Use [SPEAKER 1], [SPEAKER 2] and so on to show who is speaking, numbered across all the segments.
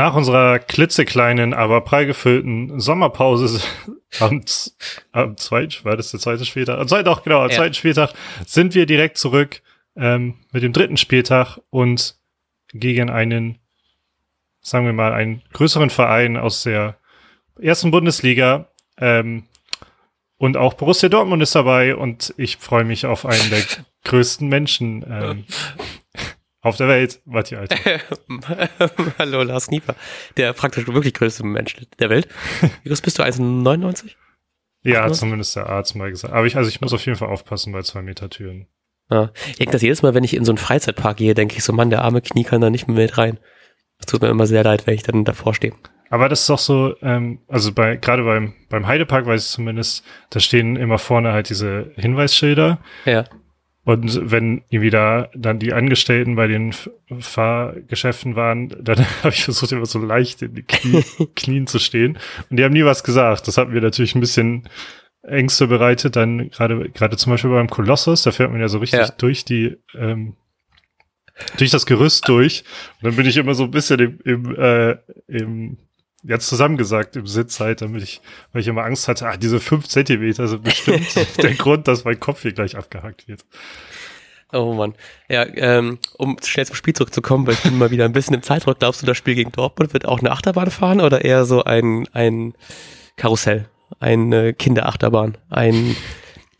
[SPEAKER 1] Nach unserer klitzekleinen, aber prall gefüllten Sommerpause am, am zweiten, war das der zweite Spieltag? Am zweiten, auch genau, am ja. zweiten Spieltag sind wir direkt zurück ähm, mit dem dritten Spieltag und gegen einen, sagen wir mal, einen größeren Verein aus der ersten Bundesliga. Ähm, und auch Borussia Dortmund ist dabei und ich freue mich auf einen der größten Menschen ähm, auf der Welt, Matthias.
[SPEAKER 2] Hallo, Lars Nieper, der praktisch wirklich größte Mensch der Welt. Wie groß bist du? 1,99?
[SPEAKER 1] Ja, hat zumindest der Arzt mal gesagt. Aber ich, also ich muss auf jeden Fall aufpassen bei zwei Meter Türen.
[SPEAKER 2] Ja. Ich denke das jedes Mal, wenn ich in so einen Freizeitpark gehe, denke ich so, Mann, der arme Knie kann da nicht mehr mit rein. Das tut mir immer sehr leid, wenn ich dann davor stehe.
[SPEAKER 1] Aber das ist doch so, ähm, also bei gerade beim beim Heidepark weiß ich zumindest, da stehen immer vorne halt diese Hinweisschilder.
[SPEAKER 2] Ja.
[SPEAKER 1] Und wenn irgendwie da dann die Angestellten bei den Fahrgeschäften waren, dann habe ich versucht, immer so leicht in die Knie, Knien zu stehen. Und die haben nie was gesagt. Das hat mir natürlich ein bisschen Ängste bereitet. Dann gerade gerade zum Beispiel beim Kolossus, da fährt man ja so richtig ja. durch die ähm, durch das Gerüst durch. Und dann bin ich immer so ein bisschen im, im, äh, im jetzt zusammengesagt im Sitz halt, damit ich, weil ich immer Angst hatte, ah, diese fünf Zentimeter sind bestimmt der Grund, dass mein Kopf hier gleich abgehackt wird.
[SPEAKER 2] Oh Mann. Ja, ähm, um schnell zum Spiel zurückzukommen, weil ich bin mal wieder ein bisschen im Zeitdruck. Glaubst du, das Spiel gegen Dortmund wird auch eine Achterbahn fahren oder eher so ein, ein Karussell? Eine Kinderachterbahn? Ein,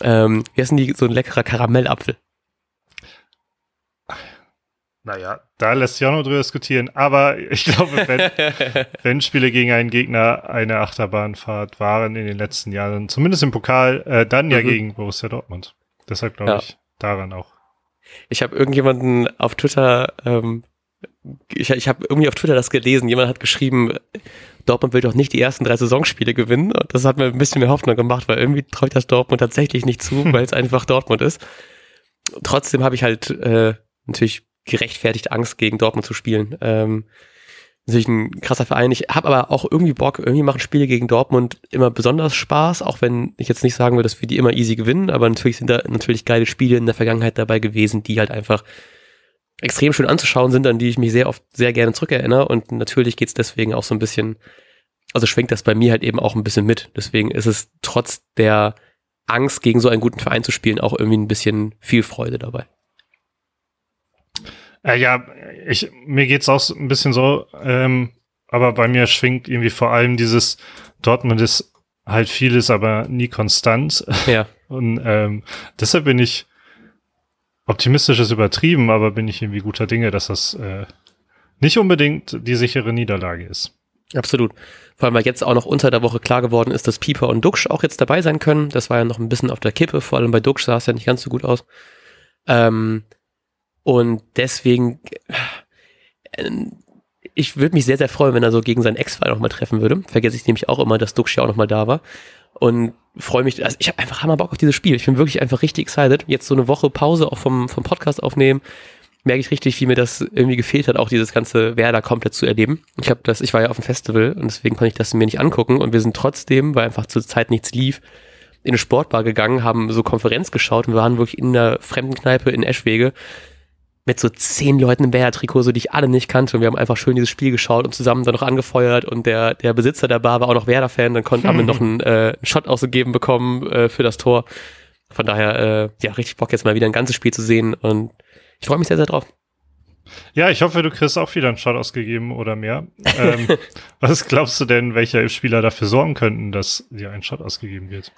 [SPEAKER 2] ähm, wie heißen die, so ein leckerer Karamellapfel?
[SPEAKER 1] Naja, da lässt sich auch noch drüber diskutieren. Aber ich glaube, wenn, wenn Spiele gegen einen Gegner eine Achterbahnfahrt waren in den letzten Jahren, zumindest im Pokal, äh, dann ja mhm. gegen Borussia Dortmund. Deshalb glaube ja. ich daran auch.
[SPEAKER 2] Ich habe irgendjemanden auf Twitter, ähm, ich, ich habe irgendwie auf Twitter das gelesen, jemand hat geschrieben, Dortmund will doch nicht die ersten drei Saisonspiele gewinnen. Und das hat mir ein bisschen mehr Hoffnung gemacht, weil irgendwie traue ich das Dortmund tatsächlich nicht zu, weil es einfach Dortmund ist. Trotzdem habe ich halt äh, natürlich gerechtfertigt Angst, gegen Dortmund zu spielen. Ähm, natürlich ein krasser Verein. Ich habe aber auch irgendwie Bock, irgendwie machen Spiele gegen Dortmund immer besonders Spaß, auch wenn ich jetzt nicht sagen will, dass wir die immer easy gewinnen, aber natürlich sind da natürlich geile Spiele in der Vergangenheit dabei gewesen, die halt einfach extrem schön anzuschauen sind, an die ich mich sehr oft sehr gerne zurückerinnere und natürlich geht's deswegen auch so ein bisschen, also schwenkt das bei mir halt eben auch ein bisschen mit. Deswegen ist es trotz der Angst, gegen so einen guten Verein zu spielen, auch irgendwie ein bisschen viel Freude dabei.
[SPEAKER 1] Äh, ja, ich, mir geht's auch ein bisschen so, ähm, aber bei mir schwingt irgendwie vor allem dieses Dortmund ist halt vieles, aber nie konstant.
[SPEAKER 2] Ja.
[SPEAKER 1] Und ähm, deshalb bin ich optimistisch ist übertrieben, aber bin ich irgendwie guter Dinge, dass das äh, nicht unbedingt die sichere Niederlage ist.
[SPEAKER 2] Absolut. Vor allem, weil jetzt auch noch unter der Woche klar geworden ist, dass Pieper und Duxch auch jetzt dabei sein können. Das war ja noch ein bisschen auf der Kippe, vor allem bei Duxch sah es ja nicht ganz so gut aus. Ähm, und deswegen, äh, ich würde mich sehr, sehr freuen, wenn er so gegen seinen Ex-Fall nochmal treffen würde. Vergesse ich nämlich auch immer, dass Duxch ja auch nochmal da war. Und freue mich, also ich habe einfach hammer Bock auf dieses Spiel. Ich bin wirklich einfach richtig excited. Jetzt so eine Woche Pause auch vom, vom Podcast aufnehmen, merke ich richtig, wie mir das irgendwie gefehlt hat, auch dieses ganze Werder komplett zu erleben. Ich habe das, ich war ja auf dem Festival und deswegen konnte ich das mir nicht angucken und wir sind trotzdem, weil einfach zur Zeit nichts lief, in eine Sportbar gegangen, haben so Konferenz geschaut und wir waren wirklich in der fremden Kneipe in Eschwege mit so zehn Leuten im Werder-Trikot, so die ich alle nicht kannte. Und wir haben einfach schön dieses Spiel geschaut und zusammen dann noch angefeuert. Und der, der Besitzer der Bar war auch noch Werder-Fan. Dann konnten, haben wir noch einen, äh, einen Shot ausgegeben bekommen äh, für das Tor. Von daher, äh, ja, richtig Bock jetzt mal wieder ein ganzes Spiel zu sehen. Und ich freue mich sehr, sehr drauf.
[SPEAKER 1] Ja, ich hoffe, du kriegst auch wieder einen Shot ausgegeben oder mehr. ähm, was glaubst du denn, welche Spieler dafür sorgen könnten, dass dir ein Shot ausgegeben wird?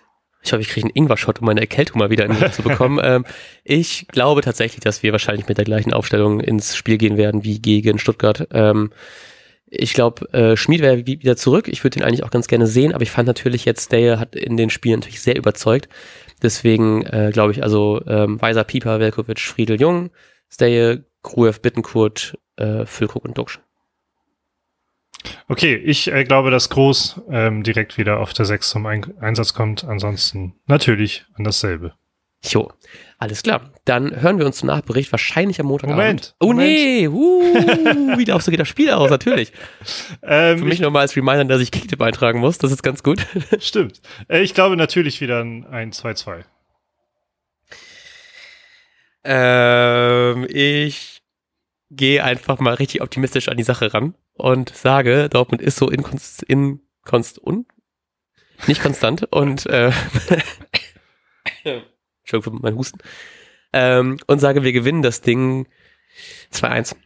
[SPEAKER 2] Ich hoffe, ich kriege einen Ingwer-Shot, um meine Erkältung mal wieder in den zu bekommen. ähm, ich glaube tatsächlich, dass wir wahrscheinlich mit der gleichen Aufstellung ins Spiel gehen werden wie gegen Stuttgart. Ähm, ich glaube, äh, Schmied wäre wieder zurück. Ich würde ihn eigentlich auch ganz gerne sehen, aber ich fand natürlich jetzt, Dale hat in den Spielen natürlich sehr überzeugt. Deswegen äh, glaube ich, also ähm, Weiser, Pieper, Velkovic, Friedel Jung, Steye, Gruev, Bittenkurt, äh, Füllkrug und Duxch.
[SPEAKER 1] Okay, ich äh, glaube, dass Groß ähm, direkt wieder auf der 6 zum Ein Einsatz kommt. Ansonsten natürlich an dasselbe.
[SPEAKER 2] Jo, alles klar. Dann hören wir uns zum Nachbericht wahrscheinlich am Montag.
[SPEAKER 1] Moment.
[SPEAKER 2] Oh
[SPEAKER 1] Moment.
[SPEAKER 2] nee, uh, wieder auf so geht das Spiel aus, natürlich. ähm, Für mich nochmal als Reminder, dass ich Kicktip eintragen muss. Das ist ganz gut.
[SPEAKER 1] Stimmt. Äh, ich glaube natürlich wieder ein 2-2.
[SPEAKER 2] Ähm, ich gehe einfach mal richtig optimistisch an die Sache ran und sage, Dortmund ist so inkonst, inkonst, un, nicht konstant und äh, Entschuldigung für meinen Husten. Ähm, und sage, wir gewinnen das Ding 2-1.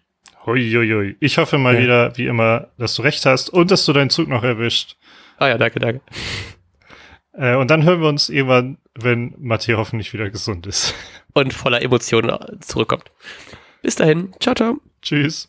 [SPEAKER 1] Huiuiui. Ich hoffe mal ja. wieder, wie immer, dass du recht hast und dass du deinen Zug noch erwischt.
[SPEAKER 2] Ah ja, danke, danke.
[SPEAKER 1] Äh, und dann hören wir uns irgendwann, wenn Matthias hoffentlich wieder gesund ist.
[SPEAKER 2] Und voller Emotionen zurückkommt. Bis dahin. Ciao, ciao.
[SPEAKER 1] Tschüss.